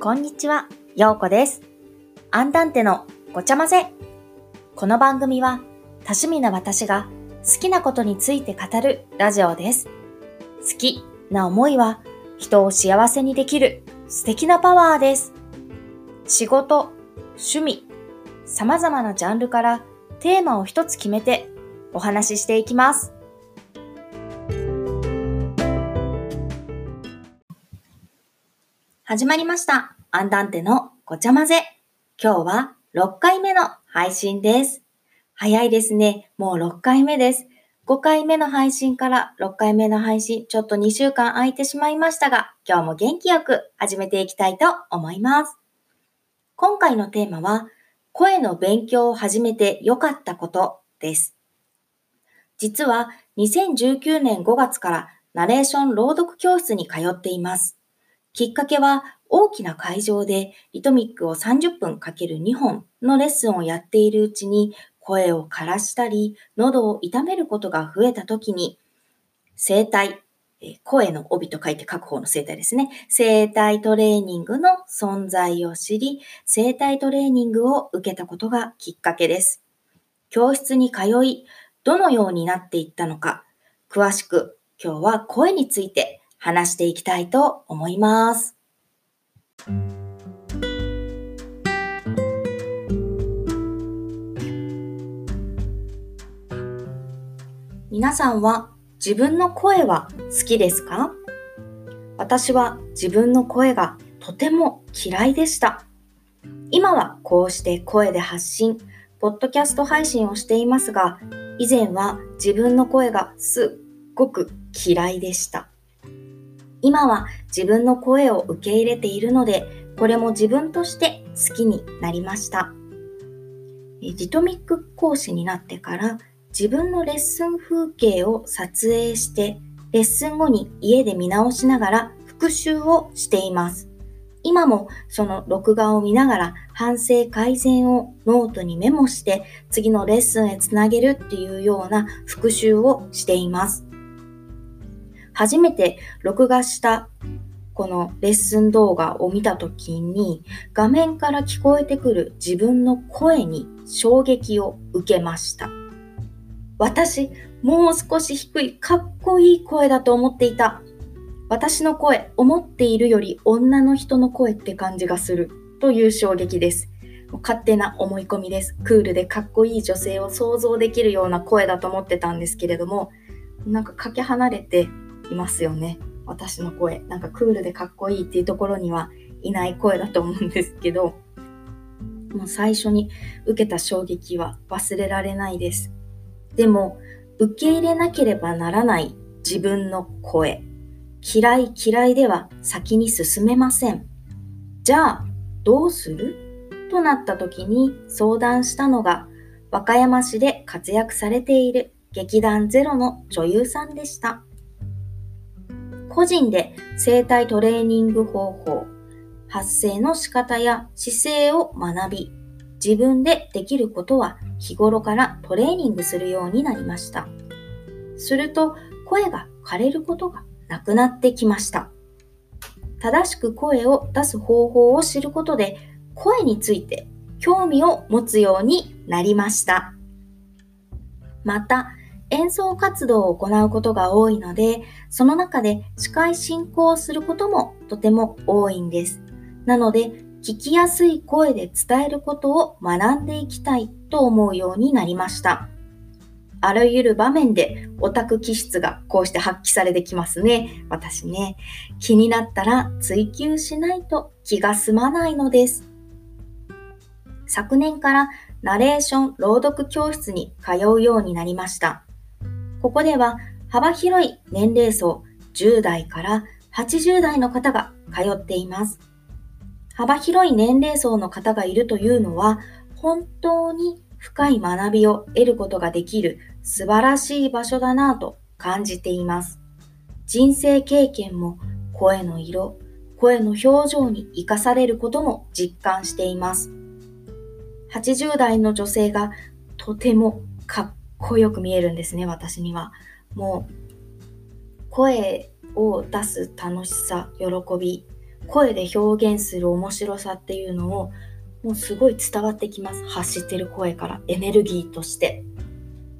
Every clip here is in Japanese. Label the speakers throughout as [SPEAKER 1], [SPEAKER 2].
[SPEAKER 1] こんにちは、ようこです。アンダンテのごちゃ混ぜ。この番組は多趣味な私が好きなことについて語るラジオです。好きな思いは人を幸せにできる素敵なパワーです。仕事、趣味、様々なジャンルからテーマを一つ決めてお話ししていきます。始まりました。アンダンテのごちゃ混ぜ。今日は6回目の配信です。早いですね。もう6回目です。5回目の配信から6回目の配信、ちょっと2週間空いてしまいましたが、今日も元気よく始めていきたいと思います。今回のテーマは、声の勉強を始めて良かったことです。実は2019年5月からナレーション朗読教室に通っています。きっかけは大きな会場でリトミックを30分かける2本のレッスンをやっているうちに声を枯らしたり喉を痛めることが増えた時に声帯、声の帯と書いて書く方の声帯ですね。声帯トレーニングの存在を知り、声帯トレーニングを受けたことがきっかけです。教室に通い、どのようになっていったのか、詳しく今日は声について話していきたいと思います。皆さんは自分の声は好きですか？私は自分の声がとても嫌いでした。今はこうして声で発信、ポッドキャスト配信をしていますが、以前は自分の声がすっごく嫌いでした。今は自分の声を受け入れているので、これも自分として好きになりました。リトミック講師になってから自分のレッスン風景を撮影して、レッスン後に家で見直しながら復習をしています。今もその録画を見ながら反省改善をノートにメモして次のレッスンへつなげるっていうような復習をしています。初めて録画したこのレッスン動画を見たときに画面から聞こえてくる自分の声に衝撃を受けました。私、もう少し低いかっこいい声だと思っていた。私の声、思っているより女の人の声って感じがするという衝撃です。勝手な思い込みです。クールでかっこいい女性を想像できるような声だと思ってたんですけれども、なんかかけ離れていますよね。私の声。なんかクールでかっこいいっていうところにはいない声だと思うんですけど、もう最初に受けた衝撃は忘れられないです。でも、受け入れなければならない自分の声。嫌い嫌いでは先に進めません。じゃあ、どうする？となった時に相談したのが、和歌山市で活躍されている劇団ゼロの女優さんでした。個人で声帯トレーニング方法、発声の仕方や姿勢を学び、自分でできることは日頃からトレーニングするようになりました。すると声が枯れることがなくなってきました。正しく声を出す方法を知ることで声について興味を持つようになりました。また、演奏活動を行うことが多いので、その中で司会進行をすることもとても多いんです。なので、聞きやすい声で伝えることを学んでいきたいと思うようになりました。あらゆる場面でオタク気質がこうして発揮されてきますね。私ね。気になったら追求しないと気が済まないのです。昨年からナレーション朗読教室に通うようになりました。ここでは幅広い年齢層10代から80代の方が通っています。幅広い年齢層の方がいるというのは本当に深い学びを得ることができる素晴らしい場所だなぁと感じています。人生経験も声の色、声の表情に活かされることも実感しています。80代の女性がとてもかっこよく見えるんですね、私には。もう、声を出す楽しさ、喜び、声で表現する面白さっていうのをもうすごい伝わってきます。発してる声からエネルギーとして。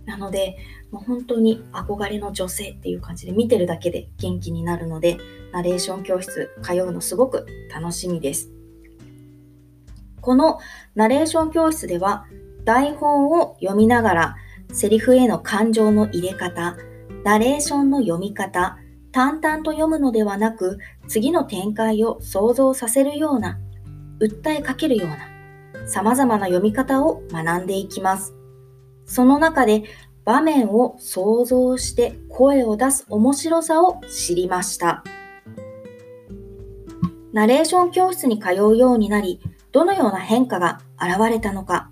[SPEAKER 1] なので、もう本当に憧れの女性っていう感じで見てるだけで元気になるので、ナレーション教室通うのすごく楽しみです。このナレーション教室では台本を読みながらセリフへの感情の入れ方、ナレーションの読み方、淡々と読むのではなく次の展開を想像させるような、訴えかけるような様々な読み方を学んでいきます。その中で場面を想像して声を出す面白さを知りました。ナレーション教室に通うようになり、どのような変化が現れたのか。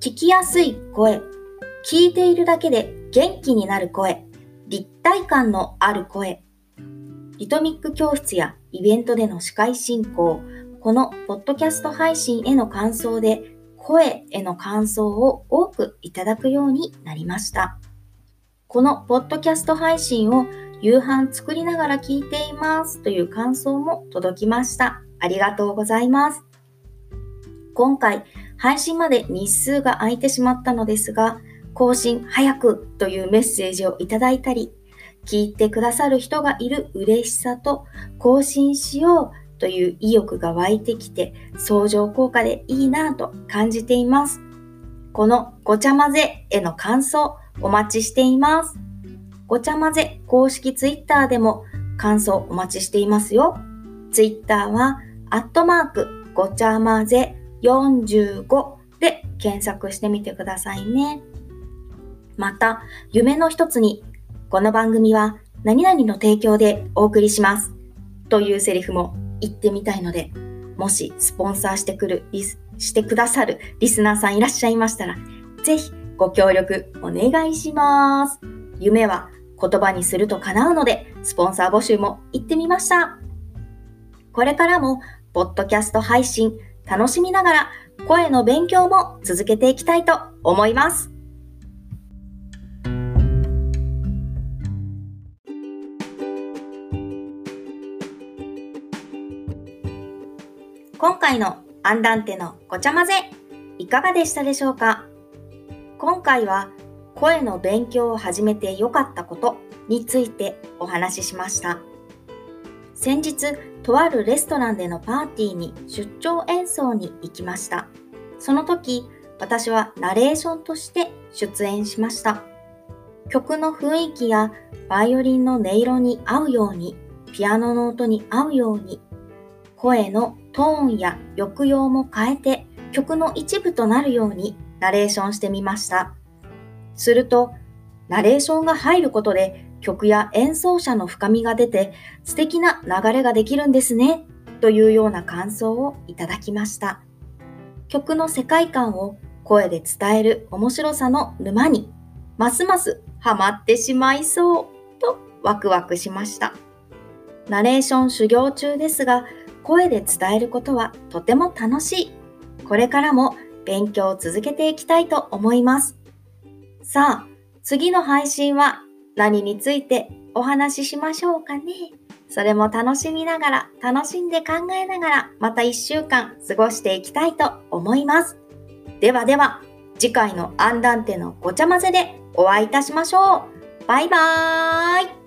[SPEAKER 1] 聞きやすい声、聞いているだけで元気になる声、立体感のある声。リトミック教室やイベントでの司会進行、このポッドキャスト配信への感想で声への感想を多くいただくようになりました。このポッドキャスト配信を夕飯作りながら聞いていますという感想も届きました。ありがとうございます。今回、配信まで日数が空いてしまったのですが、更新早くというメッセージをいただいたり、聞いてくださる人がいる嬉しさと更新しようという意欲が湧いてきて相乗効果でいいなぁと感じています。このごちゃ混ぜへの感想お待ちしています。ごちゃ混ぜ公式ツイッターでも感想お待ちしていますよ。ツイッターはアットマークごちゃ混ぜ45で検索してみてくださいね。また、夢の一つに、この番組は何々の提供でお送りします。というセリフも行ってみたいので、もしスポンサーしてくる、してくださるリスナーさんいらっしゃいましたら、ぜひご協力お願いします。夢は言葉にすると叶うので、スポンサー募集も行ってみました。これからも、ポッドキャスト配信楽しみながら、声の勉強も続けていきたいと思います。回のアンダンテのごちゃ混ぜ、いかがでしたでしょうか？今回は声の勉強を始めて良かったことについてお話ししました。先日、とあるレストランでのパーティーに出張演奏に行きました。その時、私はナレーションとして出演しました。曲の雰囲気やバイオリンの音色に合うように、ピアノの音に合うように、声のトーンや抑揚も変えて曲の一部となるようにナレーションしてみました。すると、ナレーションが入ることで曲や演奏者の深みが出て素敵な流れができるんですねというような感想をいただきました。曲の世界観を声で伝える面白さの沼にますますハマってしまいそうとワクワクしました。ナレーション修行中ですが声で伝えることはとても楽しい。これからも勉強を続けていきたいと思います。さあ、次の配信は何についてお話ししましょうかね。それも楽しみながら、楽しんで考えながら、また一週間過ごしていきたいと思います。ではでは、次回のアンダンテのごちゃ混ぜでお会いいたしましょう。バイバーイ